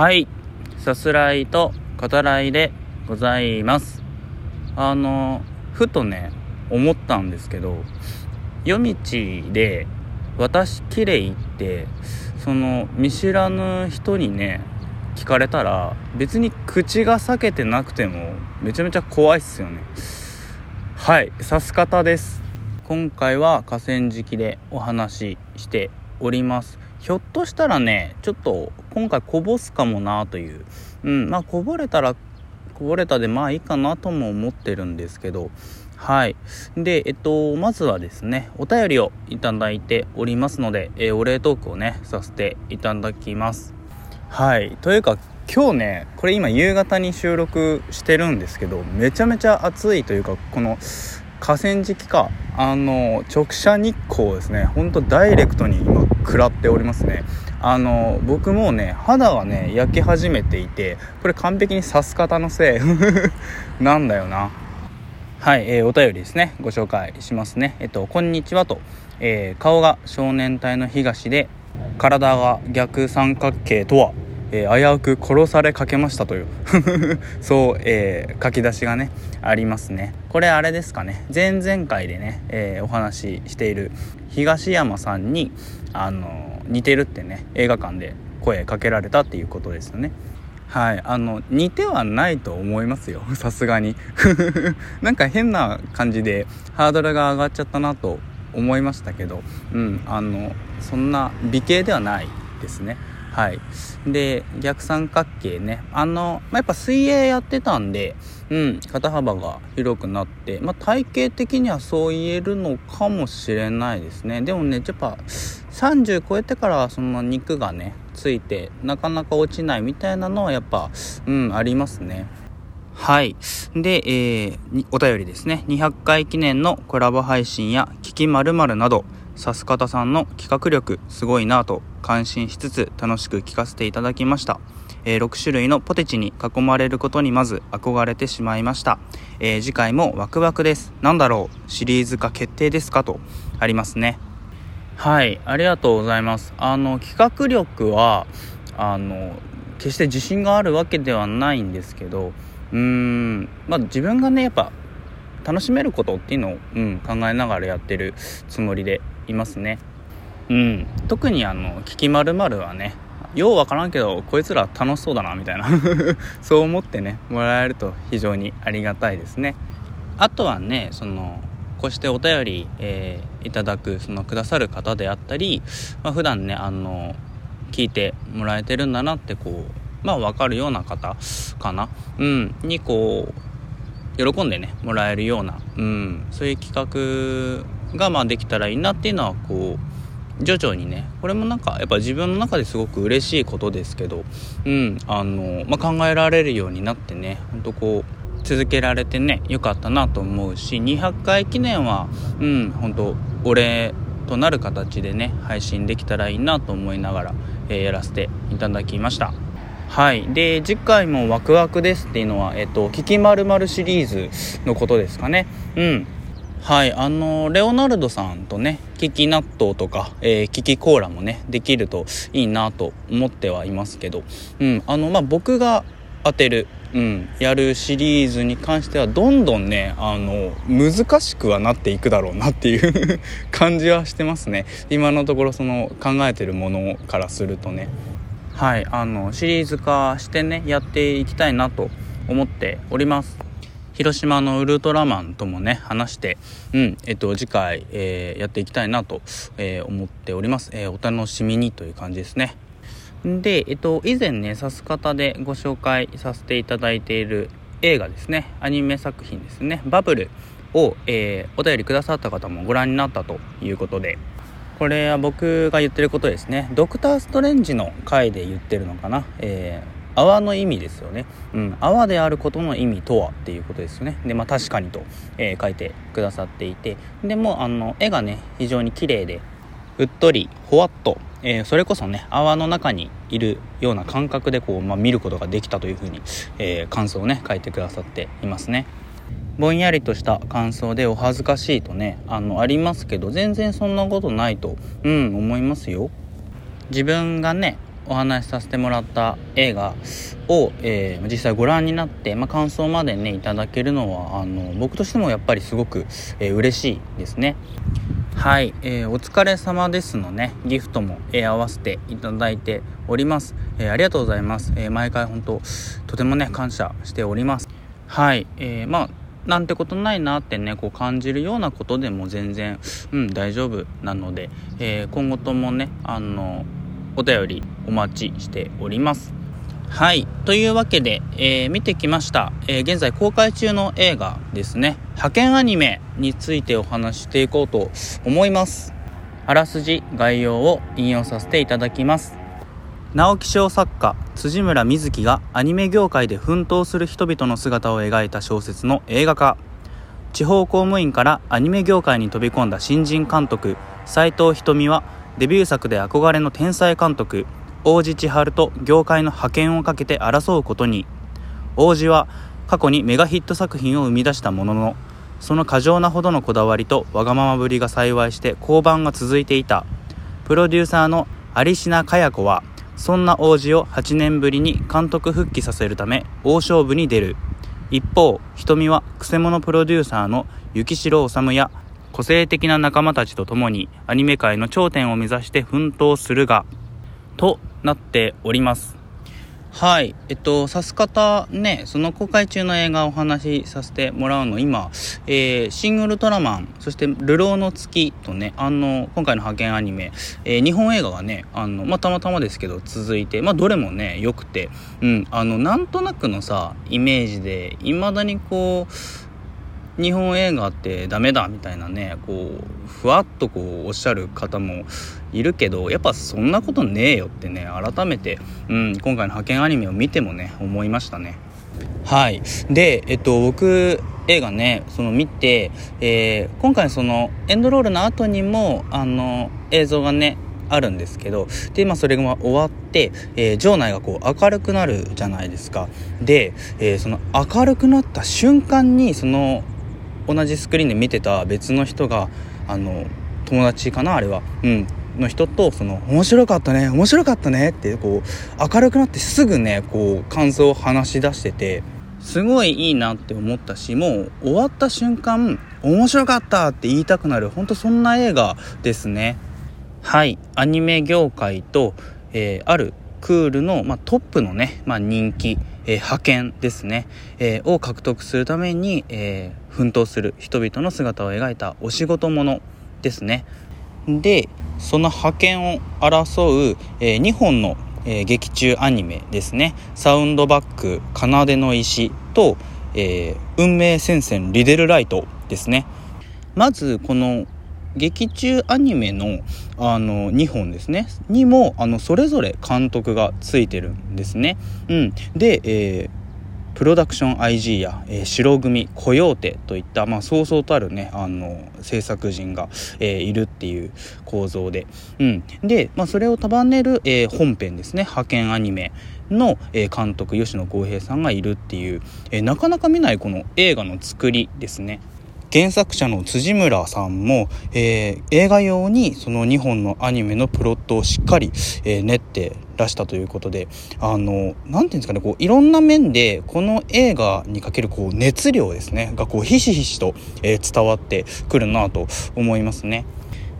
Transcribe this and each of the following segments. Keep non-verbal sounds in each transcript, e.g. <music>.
はい。さすらいと語らいでございます。あのふとね思ったんですけど夜道で私きれいってその見知らぬ人にね聞かれたら別に口が裂けてなくてもめちゃめちゃ怖いっすよね。はいさす方です。今回は河川敷でお話ししております。ひょっとしたらねちょっと今回こぼすかもなという。うんまあこぼれたらこぼれたでまあいいかなとも思ってるんですけど。はい。でえっとまずはですねお便りをいただいておりますので、えー、お礼トークをねさせていただきます。はい。というか今日ねこれ今夕方に収録してるんですけどめちゃめちゃ暑いというかこの河川敷かあの直射日光ですね。ほんとダイレクトに今食らっておりますね。あの僕もね肌がね焼き始めていてこれ完璧に刺す方のせい。<laughs> なんだよな。はい、えー、お便りですね。ご紹介しますね。えっとこんにちはと、えー、顔が少年隊の東で体が逆三角形とはえー、危うく殺されかけましたという。<laughs> そう、えー、書き出しがねありますね。これあれですかね。前々回でね、えー、お話ししている東山さんにあの似てるってね映画館で声かけられたっていうことですよね。はいあの似てはないと思いますよ。<laughs> さすがに。<laughs> なんか変な感じでハードルが上がっちゃったなと思いましたけど。うんあのそんな美形ではないですね。はい。で、逆三角形ね。あの、まあ、やっぱ水泳やってたんで、うん、肩幅が広くなって、まあ、体型的にはそう言えるのかもしれないですね。でもね、やっぱ30超えてからその肉がね、ついて、なかなか落ちないみたいなのはやっぱ、うん、ありますね。はい。で、えー、お便りですね。200回記念のコラボ配信や、聞き〇〇など、さす方さんの企画力すごいなと感心しつつ楽しく聞かせていただきました。えー、6種類のポテチに囲まれることにまず憧れてしまいました。えー、次回もワクワクです。なんだろう？シリーズ化決定ですかとありますね。はい、ありがとうございます。あの、企画力は、あの、決して自信があるわけではないんですけど、うーん、まあ自分がね、やっぱ楽しめることっていうのを、うん、考えながらやってるつもりでいますね。うん。特にあの「聞きまるはねようわからんけどこいつら楽しそうだなみたいな。<laughs> そう思ってねもらえると非常にありがたいですね。あとはねそのこうしてお便り、えー、いただくそのくださる方であったり、まあ、普段ねあの聞いてもらえてるんだなってこうまあ分かるような方かな。うん。にこう喜んでねもらえるような、うん、そういう企画がまあできたらいいなっていうのはこう徐々にねこれもなんかやっぱ自分の中ですごく嬉しいことですけどうんあの、まあ、考えられるようになってねほんとこう続けられてね良かったなと思うし200回記念はうん本当お礼となる形でね配信できたらいいなと思いながら、えー、やらせていただきました。はい。で次回もワクワクですっていうのはえっと「聞きまるシリーズのことですかね。うん。はいあのレオナルドさんとねキキ納豆とか、えー、キキコーラもねできるといいなと思ってはいますけど、うんあのまあ、僕が当てる、うん、やるシリーズに関してはどんどんねあの難しくはなっていくだろうなっていう <laughs> 感じはしてますね。今のところその考えてるものからするとね。はいあのシリーズ化してねやっていきたいなと思っております。広島のウルトラマンともね話して、うんえっと、次回、えー、やっていきたいなと、えー、思っております、えー、お楽しみにという感じですね。で、えっと、以前ねさす方でご紹介させていただいている映画ですね。アニメ作品ですね。バブルを、えー、お便りくださった方もご覧になったということで。これは僕が言ってることですね。ドクター・ストレンジの回で言ってるのかな、えー泡の意味ですよね。うん。泡であることの意味とはっていうことですよね。で、まあ確かにと、えー、書いてくださっていて。でも、あの、絵がね、非常に綺麗で、うっとり、ほわっと、えー、それこそね、泡の中にいるような感覚でこう、まあ、見ることができたというふうに、えー、感想をね、書いてくださっていますね。ぼんやりとした感想でお恥ずかしいとね、あの、ありますけど、全然そんなことないと、うん、思いますよ。自分がね、お話しさせてもらった映画を、えー、実際ご覧になって、まあ、感想までねいただけるのはあの僕としてもやっぱりすごく、えー、嬉しいですね。はい、えー、お疲れ様ですのねギフトも、えー、合わせていただいております、えー、ありがとうございます、え、毎回本当とてもね感謝しております。はい、えー、まあなんてことないなってねこう感じるようなことでも全然うん大丈夫なので、え、今後ともねあのお便りお待ちしております。はい。というわけで、えー、見てきました、えー、現在公開中の映画ですね。派遣アニメについてお話していこうと思います。あらすじ概要を引用させていただきます。直木賞作家辻村瑞希がアニメ業界で奮闘する人々の姿を描いた小説の映画化。地方公務員からアニメ業界に飛び込んだ新人監督。斎藤瞳はデビュー作で憧れの天才監督。王子千春と業界の覇権をかけて争うことに。王子は過去にメガヒット作品を生み出したもののその過剰なほどのこだわりとわがままぶりが幸いして降板が続いていた。プロデューサーの有品かや子はそんな王子を8年ぶりに監督復帰させるため大勝負に出る。一方瞳はくせ者プロデューサーの幸城治や個性的な仲間たちと共にアニメ界の頂点を目指して奮闘するがとなっておりますはい。えっと、さす方ね、その公開中の映画をお話しさせてもらうの、今、えー、シン・ウルトラマン、そして、流浪の月とね、あの、今回の派遣アニメ、えー、日本映画がね、あの、まあ、たまたまですけど、続いて、まあ、どれもね、良くて、うん、あの、なんとなくのさ、イメージで、未だにこう、日本映画ってダメだみたいなねこうふわっとこうおっしゃる方もいるけどやっぱそんなことねえよってね改めて、うん、今回の派遣アニメを見てもね思いましたね。はい。でえっと僕映画ねその見て、えー、今回そのエンドロールの後にもあの映像がねあるんですけどで、まあ、それが終わって、えー、場内がこう明るくなるじゃないですか。で、えー、その明るくなった瞬間にその同じスクリーンで見てた別の人があの友達かなあれは。うん。の人とその面白かったね面白かったねってこう明るくなってすぐねこう感想を話し出しててすごいいいなって思ったしもう終わった瞬間面白かったって言いたくなるほんとそんな映画ですね。はい。アニメ業界と、えー、あるクールの、まあ、トップのね、まあ、人気、えー、派遣ですね、えー、を獲得するために、えー、奮闘する人々の姿を描いたお仕事ものですね。でその派遣を争う、え2本の、え劇中アニメですね「サウンドバック奏の石」と、え運命戦線リデルライト」ですね。まずこの劇中アニメのあの2本ですね。にもあのそれぞれ監督がついてるんですね。うん、で、えープロダクション IG や、えー、白組コヨーテといった、まあ、そうそうたるねあの制作陣が、えー、いるっていう構造で、うん、で、まあ、それを束ねる、えー、本編ですね。派遣アニメの、えー、監督吉野浩平さんがいるっていう、えー、なかなか見ないこの映画の作りですね。原作者の辻村さんも、えー、映画用にその2本のアニメのプロットをしっかり、えー、練ってらしたということであの何て言うんですかねこういろんな面でこの映画にかけるこう熱量ですねがこうひしひしと、えー、伝わってくるなと思いますね。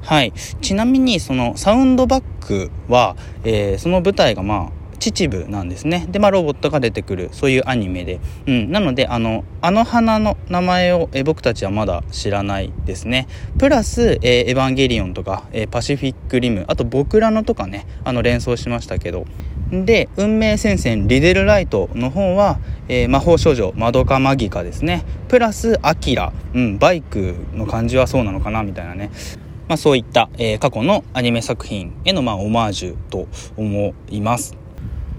はい、ちなみにそのサウンドバックは、えー、その舞台がまあ秩父なんですね。でまあロボットが出てくるそういうアニメで、うん、なのであのあの花の名前をえ僕たちはまだ知らないですね。プラス、えー、エヴァンゲリオンとか、えー、パシフィックリム。あと僕らのとかね。あの連想しましたけど。で運命戦線リデルライトの方は、えー、魔法少女マドカマギカですね。プラスアキラ、うん、バイクの感じはそうなのかなみたいなね。まあ、そういった、えー、過去のアニメ作品への、まあ、オマージュと思います。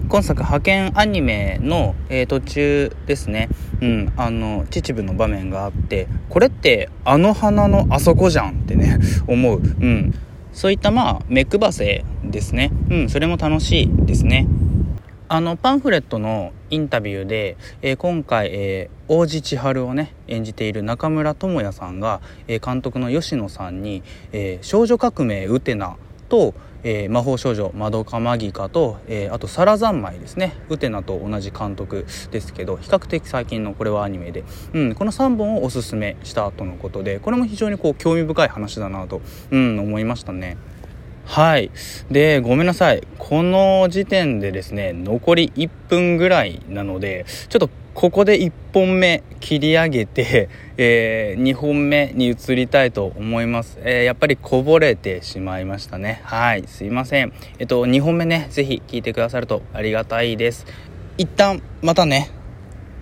今作派遣アニメの、えー、途中ですね、うん、あの秩父の場面があってこれってあの花のあそこじゃんってね <laughs> 思う、うん、そういったまあ目配せですね、うん、それも楽しいですね。あのパンフレットのインタビューで、えー、今回、えー、王子千春をね演じている中村智也さんが、えー、監督の吉野さんに、え少女革命ウテナと、えー、魔法少女まどかマギカと、えー、あとサラ三昧ですねウテナと同じ監督ですけど比較的最近のこれはアニメで、うん、この3本をおすすめしたとのことでこれも非常にこう興味深い話だなと、うん、思いましたね。はい。で、ごめんなさい。この時点でですね、残り1分ぐらいなので、ちょっとここで1本目切り上げて、<laughs> えー、2本目に移りたいと思います、えー、やっぱりこぼれてしまいましたね。はいすいません。えっと2本目ね是非聞いてくださるとありがたいです。一旦またね